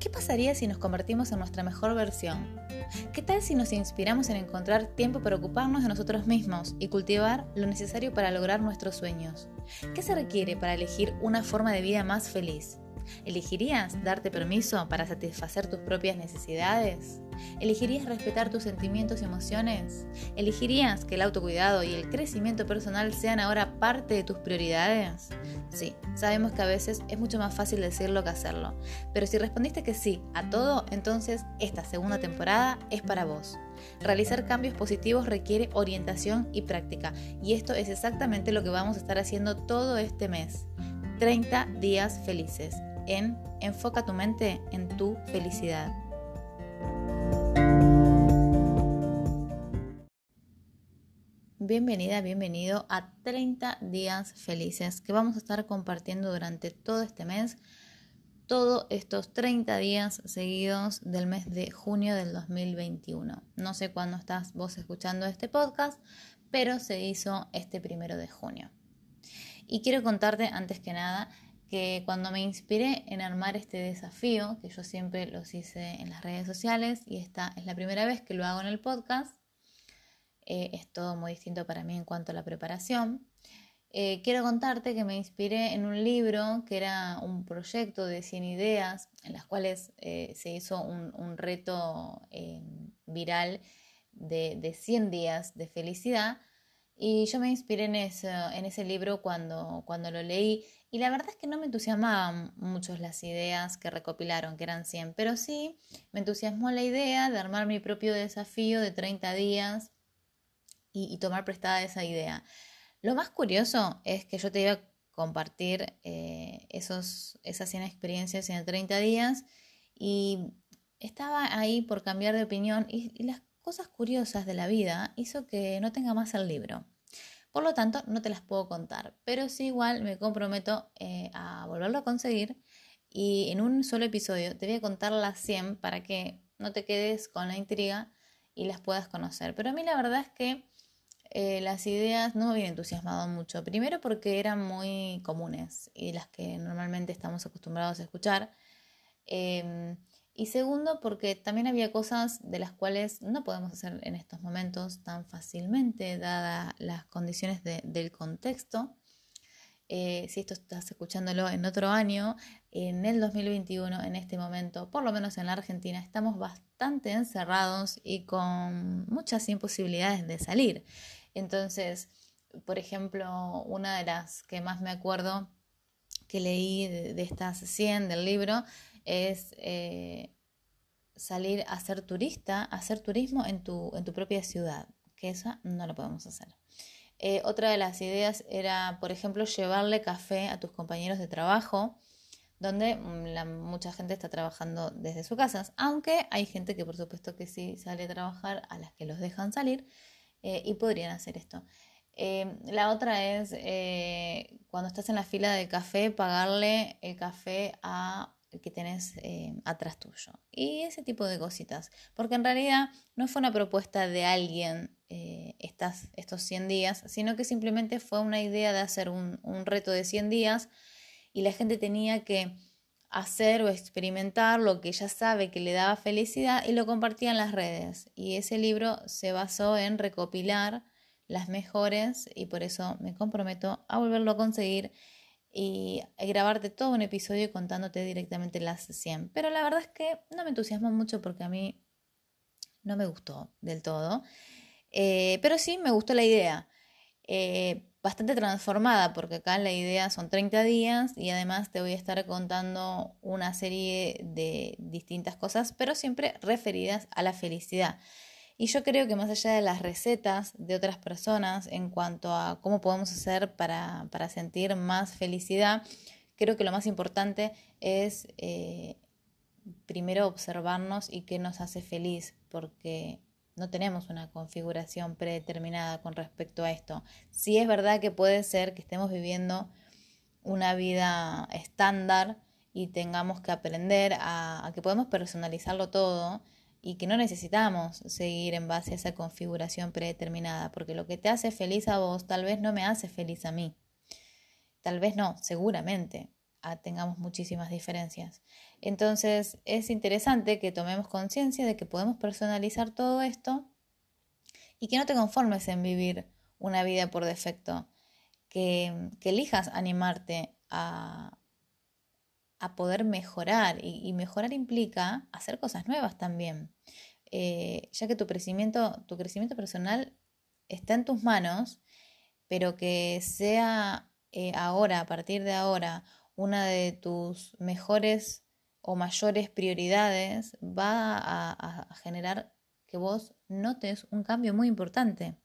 ¿Qué pasaría si nos convertimos en nuestra mejor versión? ¿Qué tal si nos inspiramos en encontrar tiempo para ocuparnos de nosotros mismos y cultivar lo necesario para lograr nuestros sueños? ¿Qué se requiere para elegir una forma de vida más feliz? ¿Elegirías darte permiso para satisfacer tus propias necesidades? ¿Elegirías respetar tus sentimientos y emociones? ¿Elegirías que el autocuidado y el crecimiento personal sean ahora parte de tus prioridades? Sí, sabemos que a veces es mucho más fácil decirlo que hacerlo, pero si respondiste que sí a todo, entonces esta segunda temporada es para vos. Realizar cambios positivos requiere orientación y práctica, y esto es exactamente lo que vamos a estar haciendo todo este mes. 30 días felices en Enfoca tu mente en tu felicidad. Bienvenida, bienvenido a 30 días felices que vamos a estar compartiendo durante todo este mes, todos estos 30 días seguidos del mes de junio del 2021. No sé cuándo estás vos escuchando este podcast, pero se hizo este primero de junio. Y quiero contarte antes que nada que cuando me inspiré en armar este desafío, que yo siempre los hice en las redes sociales y esta es la primera vez que lo hago en el podcast, eh, es todo muy distinto para mí en cuanto a la preparación. Eh, quiero contarte que me inspiré en un libro que era un proyecto de 100 ideas en las cuales eh, se hizo un, reto viral de, de 100 días de felicidad y yo me inspiré en, en ese libro cuando, cuando lo leí y la verdad es que no me entusiasmaban mucho las ideas que recopilaron, que eran 100, pero sí me entusiasmó la idea de armar mi propio desafío de 30 días y, tomar prestada esa idea. Lo más curioso es que yo te iba a compartir eh, esos, esas 100 experiencias en 30 días y estaba ahí por cambiar de opinión y, y las cosas curiosas de la vida hizo que no tenga más el libro. Por lo tanto, no te las puedo contar, pero sí igual me comprometo eh, a volverlo a conseguir y en un solo episodio te voy a contar las 100 para que no te quedes con la intriga y las puedas conocer. Pero a mí la verdad es que eh, las ideas no me habían entusiasmado mucho. Primero porque eran muy comunes y las que normalmente estamos acostumbrados a escuchar. Em, y segundo, porque también había cosas de las cuales no podemos hacer en estos momentos tan fácilmente, dadas las condiciones del contexto. Eh, si esto estás escuchándolo en otro año, en el 2021, en este momento, por lo menos en la Argentina, estamos bastante encerrados y con muchas imposibilidades de salir. Entonces, por ejemplo, una de las que más me acuerdo que leí de, estas 100 del libro es eh, salir a ser turista, hacer turismo en tu, en tu propia ciudad, que eso no lo podemos hacer. Eh, otra de las ideas era, por ejemplo, llevarle café a tus compañeros de trabajo, donde mm, mucha gente está trabajando desde sus casas, aunque hay gente que por supuesto que sí sale a trabajar, a las que los dejan salir eh, y podrían hacer esto. la otra es cuando estás en la fila de café, pagarle el café a que tenés eh, atrás tuyo. Y ese tipo de cositas. Porque en realidad no fue una propuesta de alguien eh, estas, estos 100 días, sino que simplemente fue una idea de hacer un, reto de 100 días y la gente tenía que hacer o experimentar lo que ya sabe que le daba felicidad y lo compartía en las redes. Y ese libro se basó en recopilar las mejores y por eso me comprometo a volverlo a conseguir y grabarte todo un episodio contándote directamente las 100. Pero la verdad es que no me entusiasma mucho porque a mí no me gustó del todo. Eh, pero sí me gustó la idea. Eh, bastante transformada porque acá la idea son 30 días y además te voy a estar contando una serie de distintas cosas, pero siempre referidas a la felicidad. Y yo creo que más allá de las recetas de otras personas en cuanto a cómo podemos hacer para, sentir más felicidad, creo que lo más importante es eh, primero observarnos y qué nos hace feliz, porque no tenemos una configuración predeterminada con respecto a esto. Sí es verdad que puede ser que estemos viviendo una vida estándar y tengamos que aprender a, a que podemos personalizarlo todo y que no necesitamos seguir en base a esa configuración predeterminada, porque lo que te hace feliz a vos tal vez no me hace feliz a mí. Tal vez no, seguramente. tengamos muchísimas diferencias. Entonces es interesante que tomemos conciencia de que podemos personalizar todo esto y que no te conformes en vivir una vida por defecto, que, elijas animarte a, a poder mejorar y, mejorar implica hacer cosas nuevas también, eh, ya que tu crecimiento, tu crecimiento personal está en tus manos, pero que sea eh, ahora, a partir de ahora, una de tus mejores o mayores prioridades va a, generar que vos notes un cambio muy importante.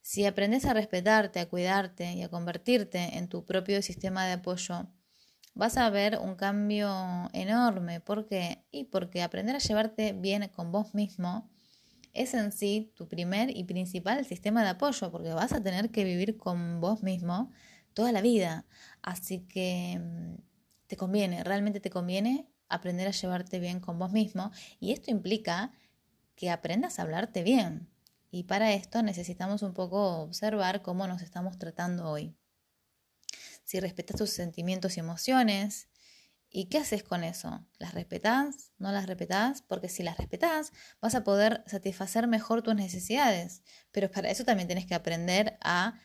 Si aprendes a respetarte, a cuidarte y a convertirte en tu propio sistema de apoyo, vas a ver un cambio enorme. ¿Por qué? Y porque aprender a llevarte bien con vos mismo es en sí tu primer y principal sistema de apoyo, porque vas a tener que vivir con vos mismo toda la vida. Así que mm, te conviene, realmente te conviene aprender a llevarte bien con vos mismo y esto implica que aprendas a hablarte bien. Y para esto necesitamos un poco observar cómo nos estamos tratando hoy. Si respetas tus sentimientos y emociones, ¿y qué haces con eso? ¿Las respetás? ¿No las respetás? Porque si las respetás, vas a poder satisfacer mejor tus necesidades. Pero para eso también tienes que aprender a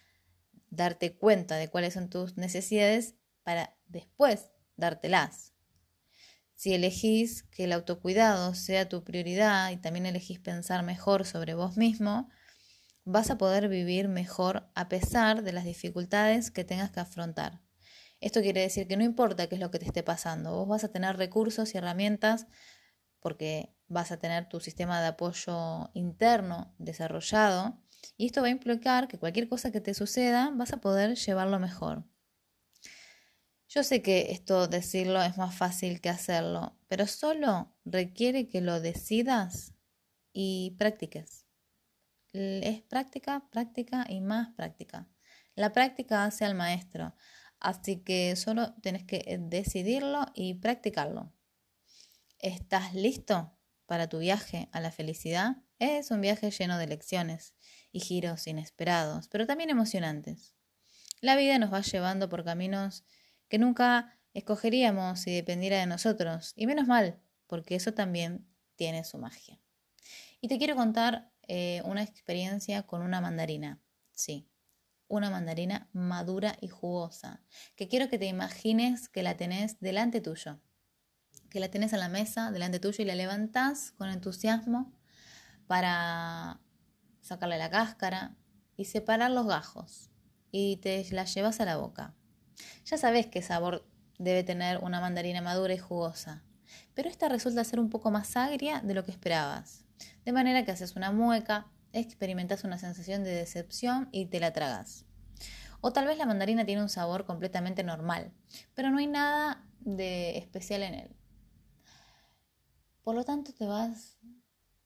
darte cuenta de cuáles son tus necesidades para después dártelas. Si elegís que el autocuidado sea tu prioridad y también elegís pensar mejor sobre vos mismo, vas a poder vivir mejor a pesar de las dificultades que tengas que afrontar. Esto quiere decir que no importa qué es lo que te esté pasando, vos vas a tener recursos y herramientas porque vas a tener tu sistema de apoyo interno desarrollado y esto va a implicar que cualquier cosa que te suceda vas a poder llevarlo mejor. Yo sé que esto decirlo es más fácil que hacerlo, pero solo requiere que lo decidas y practiques. Es práctica, práctica y más práctica. La práctica hace al maestro, así que solo tienes que decidirlo y practicarlo. ¿Estás listo para tu viaje a la felicidad? Es un viaje lleno de lecciones y giros inesperados, pero también emocionantes. La vida nos va llevando por caminos que nunca escogeríamos si dependiera de nosotros, y menos mal, porque eso también tiene su magia. Y te quiero contar eh, una experiencia con una mandarina, sí, una mandarina madura y jugosa, que quiero que te imagines que la tenés delante tuyo, que la tenés en la mesa delante tuyo y la levantás con entusiasmo para sacarle la cáscara y separar los gajos y te la llevas a la boca. Ya sabes qué sabor debe tener una mandarina madura y jugosa, pero esta resulta ser un poco más agria de lo que esperabas. De manera que haces una mueca, experimentas una sensación de decepción y te la tragas. O tal vez la mandarina tiene un sabor completamente normal, pero no hay nada de especial en él. Por lo tanto, te vas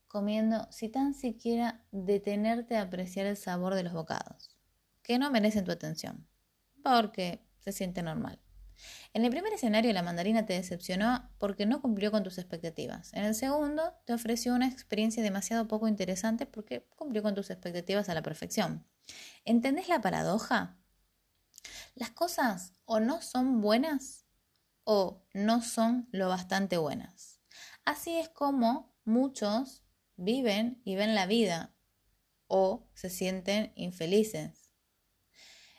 comiendo sin tan siquiera detenerte a apreciar el sabor de los bocados, que no merecen tu atención, porque se siente normal. En el primer escenario la mandarina te decepcionó porque no cumplió con tus expectativas. En el segundo te ofreció una experiencia demasiado poco interesante porque cumplió con tus expectativas a la perfección. ¿Entendés la paradoja? Las cosas o no son buenas o no son lo bastante buenas. Así es como muchos viven y ven la vida o se sienten infelices.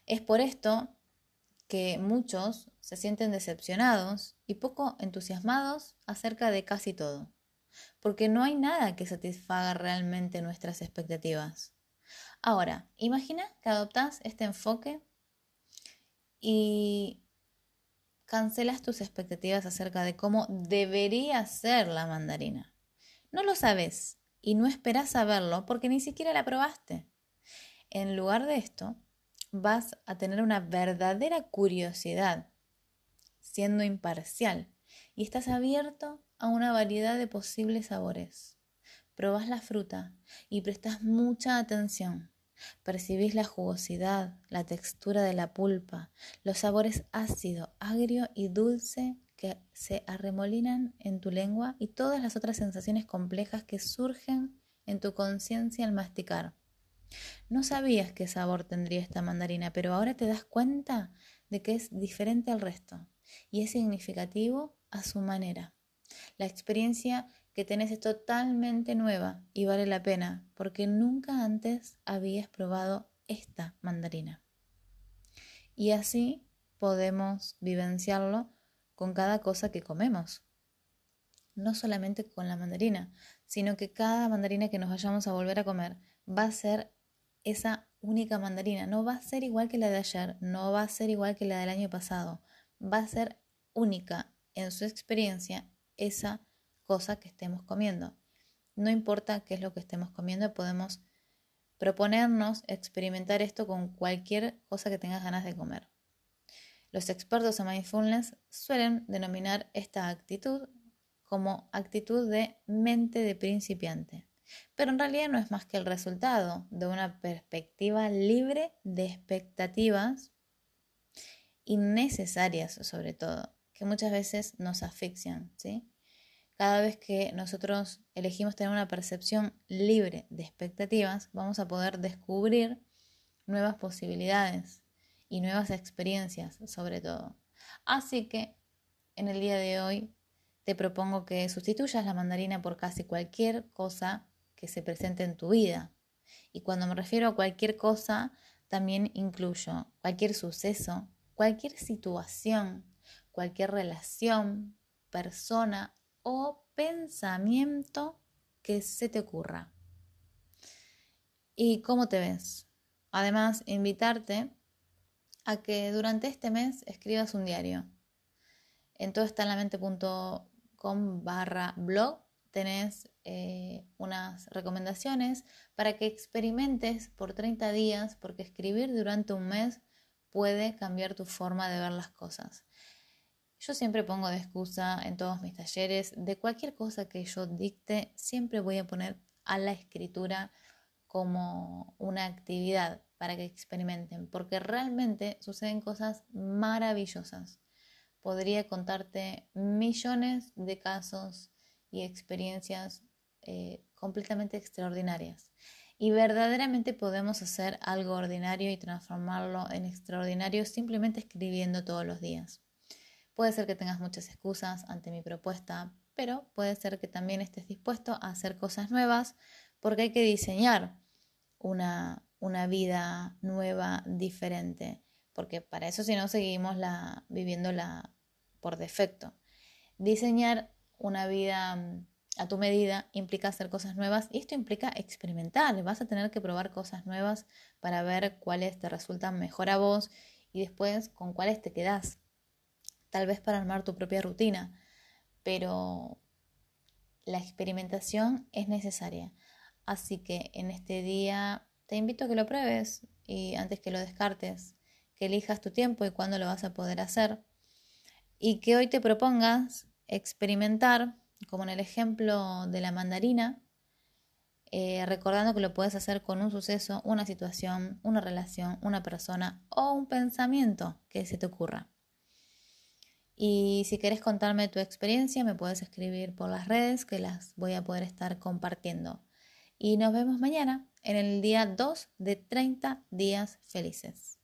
Es por esto que muchos se sienten decepcionados y poco entusiasmados acerca de casi todo, porque no hay nada que satisfaga realmente nuestras expectativas. Ahora, imagina que adoptas este enfoque y cancelas tus expectativas acerca de cómo debería ser la mandarina. No lo sabes y no esperas saberlo porque ni siquiera la probaste. En lugar de esto, vas a tener una verdadera curiosidad, siendo imparcial, y estás abierto a una variedad de posibles sabores. Probas la fruta y prestas mucha atención. Percibís la jugosidad, la textura de la pulpa, los sabores ácido, agrio y dulce que se arremolinan en tu lengua y todas las otras sensaciones complejas que surgen en tu conciencia al masticar. No sabías qué sabor tendría esta mandarina, pero ahora te das cuenta de que es diferente al resto y es significativo a su manera. La experiencia que tenés es totalmente nueva y vale la pena porque nunca antes habías probado esta mandarina. Y así podemos vivenciarlo con cada cosa que comemos. No solamente con la mandarina, sino que cada mandarina que nos vayamos a volver a comer va a ser esa única mandarina. No va a ser igual que la de ayer, no va a ser igual que la del año pasado. Va a ser única en su experiencia esa cosa que estemos comiendo. No importa qué es lo que estemos comiendo, podemos proponernos experimentar esto con cualquier cosa que tengas ganas de comer. Los expertos en mindfulness suelen denominar esta actitud como actitud de mente de principiante, pero en realidad no es más que el resultado de una perspectiva libre de expectativas innecesarias sobre todo, que muchas veces nos asfixian, ¿sí? Cada vez que nosotros elegimos tener una percepción libre de expectativas, vamos a poder descubrir nuevas posibilidades y nuevas experiencias sobre todo. Así que en el día de hoy te propongo que sustituyas la mandarina por casi cualquier cosa que se presente en tu vida. Y cuando me refiero a cualquier cosa, también incluyo cualquier suceso, cualquier situación, cualquier relación, persona o pensamiento que se te ocurra. ¿Y cómo te ves? Además, invitarte a que durante este mes escribas un diario. En todo está en la mente.com barra blog tenés eh, unas recomendaciones para que experimentes por 30 días, porque escribir durante un mes puede cambiar tu forma de ver las cosas. Yo siempre pongo de excusa en todos mis talleres, de cualquier cosa que yo dicte, siempre voy a poner a la escritura como una actividad para que experimenten, porque realmente suceden cosas maravillosas. Podría contarte millones de casos y experiencias eh, completamente extraordinarias. Y verdaderamente podemos hacer algo ordinario y transformarlo en extraordinario simplemente escribiendo todos los días. Puede ser que tengas muchas excusas ante mi propuesta, pero puede ser que también estés dispuesto a hacer cosas nuevas porque hay que diseñar una, una vida nueva, diferente, porque para eso si no seguimos la, viviéndola por defecto. Diseñar una vida mm, a tu medida implica hacer cosas nuevas y esto implica experimentar. Vas a tener que probar cosas nuevas para ver cuáles te resultan mejor a vos y después con cuáles te quedas tal vez para armar tu propia rutina, pero la experimentación es necesaria. Así que en este día te invito a que lo pruebes y antes que lo descartes, que elijas tu tiempo y cuándo lo vas a poder hacer y que hoy te propongas experimentar, como en el ejemplo de la mandarina, eh, recordando que lo puedes hacer con un suceso, una situación, una relación, una persona o un pensamiento que se te ocurra. Y si quieres contarme tu experiencia, me puedes escribir por las redes que las voy a poder estar compartiendo. Y nos vemos mañana en el día 2 de 30 días felices.